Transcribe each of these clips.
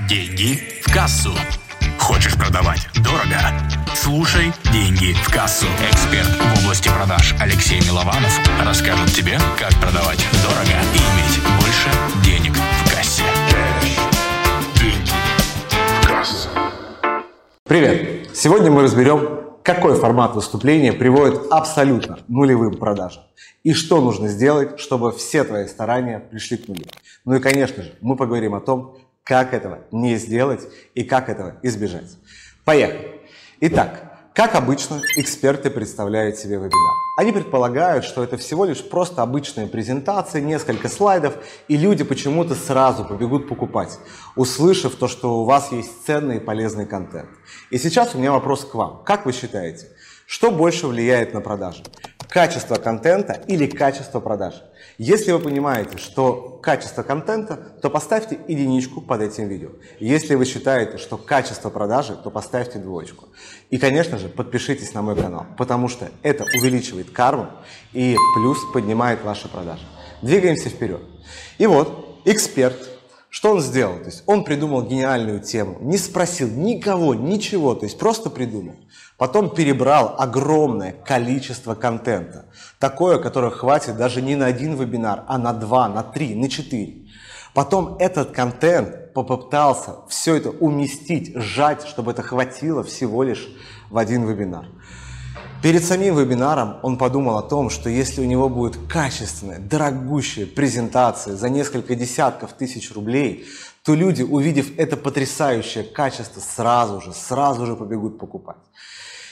Деньги в кассу. Хочешь продавать дорого? Слушай «Деньги в кассу». Эксперт в области продаж Алексей Милованов расскажет тебе, как продавать дорого и иметь больше денег в кассе. Деньги в кассу. Привет! Сегодня мы разберем, какой формат выступления приводит абсолютно нулевым продажам и что нужно сделать, чтобы все твои старания пришли к нулю. Ну и, конечно же, мы поговорим о том, как этого не сделать и как этого избежать. Поехали! Итак, как обычно, эксперты представляют себе вебинар. Они предполагают, что это всего лишь просто обычная презентация, несколько слайдов, и люди почему-то сразу побегут покупать, услышав то, что у вас есть ценный и полезный контент. И сейчас у меня вопрос к вам. Как вы считаете, что больше влияет на продажи? Качество контента или качество продаж? Если вы понимаете, что качество контента, то поставьте единичку под этим видео. Если вы считаете, что качество продажи, то поставьте двоечку. И, конечно же, подпишитесь на мой канал, потому что это увеличивает карму и плюс поднимает ваши продажи. Двигаемся вперед. И вот, эксперт что он сделал? То есть он придумал гениальную тему, не спросил никого, ничего, то есть просто придумал. Потом перебрал огромное количество контента, такое, которое хватит даже не на один вебинар, а на два, на три, на четыре. Потом этот контент попытался все это уместить, сжать, чтобы это хватило всего лишь в один вебинар. Перед самим вебинаром он подумал о том, что если у него будет качественная, дорогущая презентация за несколько десятков тысяч рублей, то люди, увидев это потрясающее качество, сразу же, сразу же побегут покупать.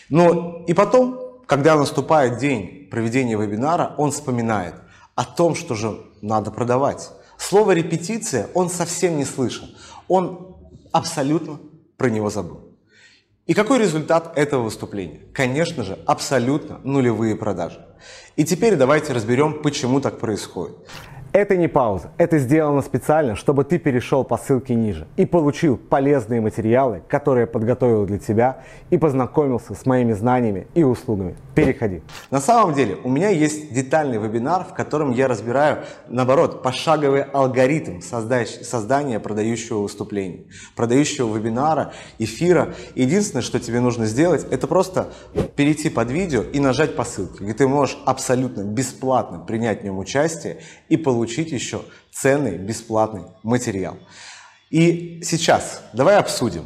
Но и потом, когда наступает день проведения вебинара, он вспоминает о том, что же надо продавать. Слово «репетиция» он совсем не слышал. Он абсолютно про него забыл. И какой результат этого выступления? Конечно же, абсолютно нулевые продажи. И теперь давайте разберем, почему так происходит. Это не пауза, это сделано специально, чтобы ты перешел по ссылке ниже и получил полезные материалы, которые я подготовил для тебя и познакомился с моими знаниями и услугами. Переходи. На самом деле у меня есть детальный вебинар, в котором я разбираю, наоборот, пошаговый алгоритм создания продающего выступления, продающего вебинара, эфира. Единственное, что тебе нужно сделать, это просто перейти под видео и нажать по ссылке, где ты можешь абсолютно бесплатно принять в нем участие и получить получить еще ценный бесплатный материал. И сейчас давай обсудим,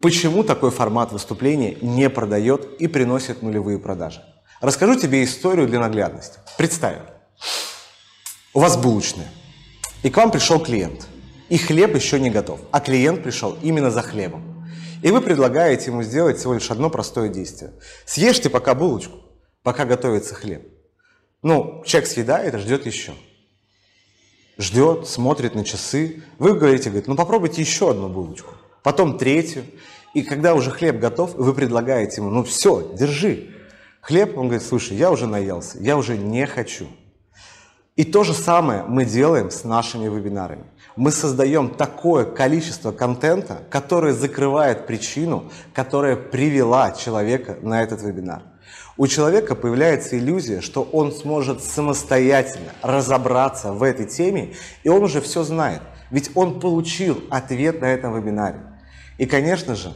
почему такой формат выступления не продает и приносит нулевые продажи. Расскажу тебе историю для наглядности. Представь, у вас булочная, и к вам пришел клиент, и хлеб еще не готов, а клиент пришел именно за хлебом. И вы предлагаете ему сделать всего лишь одно простое действие. Съешьте пока булочку, пока готовится хлеб. Ну, человек съедает и ждет еще ждет, смотрит на часы. Вы говорите, говорит, ну попробуйте еще одну булочку, потом третью. И когда уже хлеб готов, вы предлагаете ему, ну все, держи. Хлеб, он говорит, слушай, я уже наелся, я уже не хочу. И то же самое мы делаем с нашими вебинарами. Мы создаем такое количество контента, которое закрывает причину, которая привела человека на этот вебинар. У человека появляется иллюзия, что он сможет самостоятельно разобраться в этой теме, и он уже все знает. Ведь он получил ответ на этом вебинаре. И, конечно же,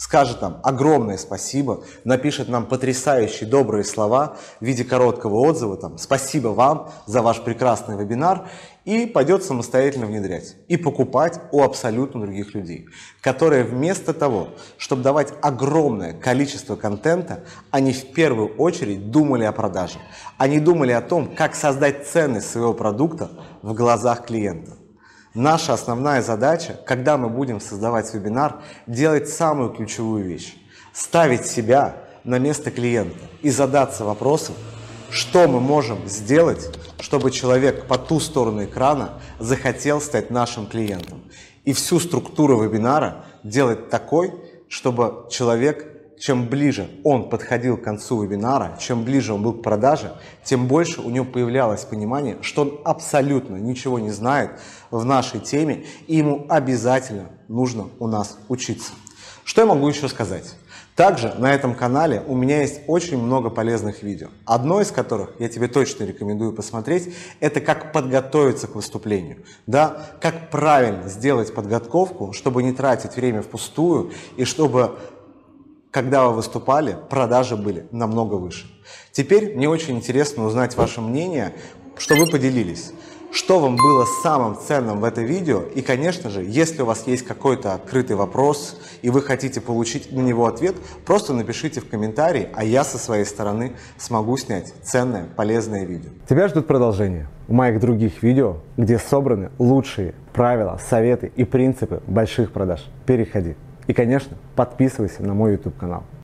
скажет нам огромное спасибо, напишет нам потрясающие добрые слова в виде короткого отзыва, там, спасибо вам за ваш прекрасный вебинар, и пойдет самостоятельно внедрять и покупать у абсолютно других людей, которые вместо того, чтобы давать огромное количество контента, они в первую очередь думали о продаже. Они думали о том, как создать ценность своего продукта в глазах клиента. Наша основная задача, когда мы будем создавать вебинар, делать самую ключевую вещь. Ставить себя на место клиента и задаться вопросом, что мы можем сделать, чтобы человек по ту сторону экрана захотел стать нашим клиентом. И всю структуру вебинара делать такой, чтобы человек чем ближе он подходил к концу вебинара, чем ближе он был к продаже, тем больше у него появлялось понимание, что он абсолютно ничего не знает в нашей теме, и ему обязательно нужно у нас учиться. Что я могу еще сказать? Также на этом канале у меня есть очень много полезных видео. Одно из которых я тебе точно рекомендую посмотреть, это как подготовиться к выступлению. Да, как правильно сделать подготовку, чтобы не тратить время впустую и чтобы когда вы выступали, продажи были намного выше. Теперь мне очень интересно узнать ваше мнение, что вы поделились. Что вам было самым ценным в это видео? И, конечно же, если у вас есть какой-то открытый вопрос, и вы хотите получить на него ответ, просто напишите в комментарии, а я со своей стороны смогу снять ценное, полезное видео. Тебя ждут продолжение в моих других видео, где собраны лучшие правила, советы и принципы больших продаж. Переходи. И, конечно, подписывайся на мой YouTube канал.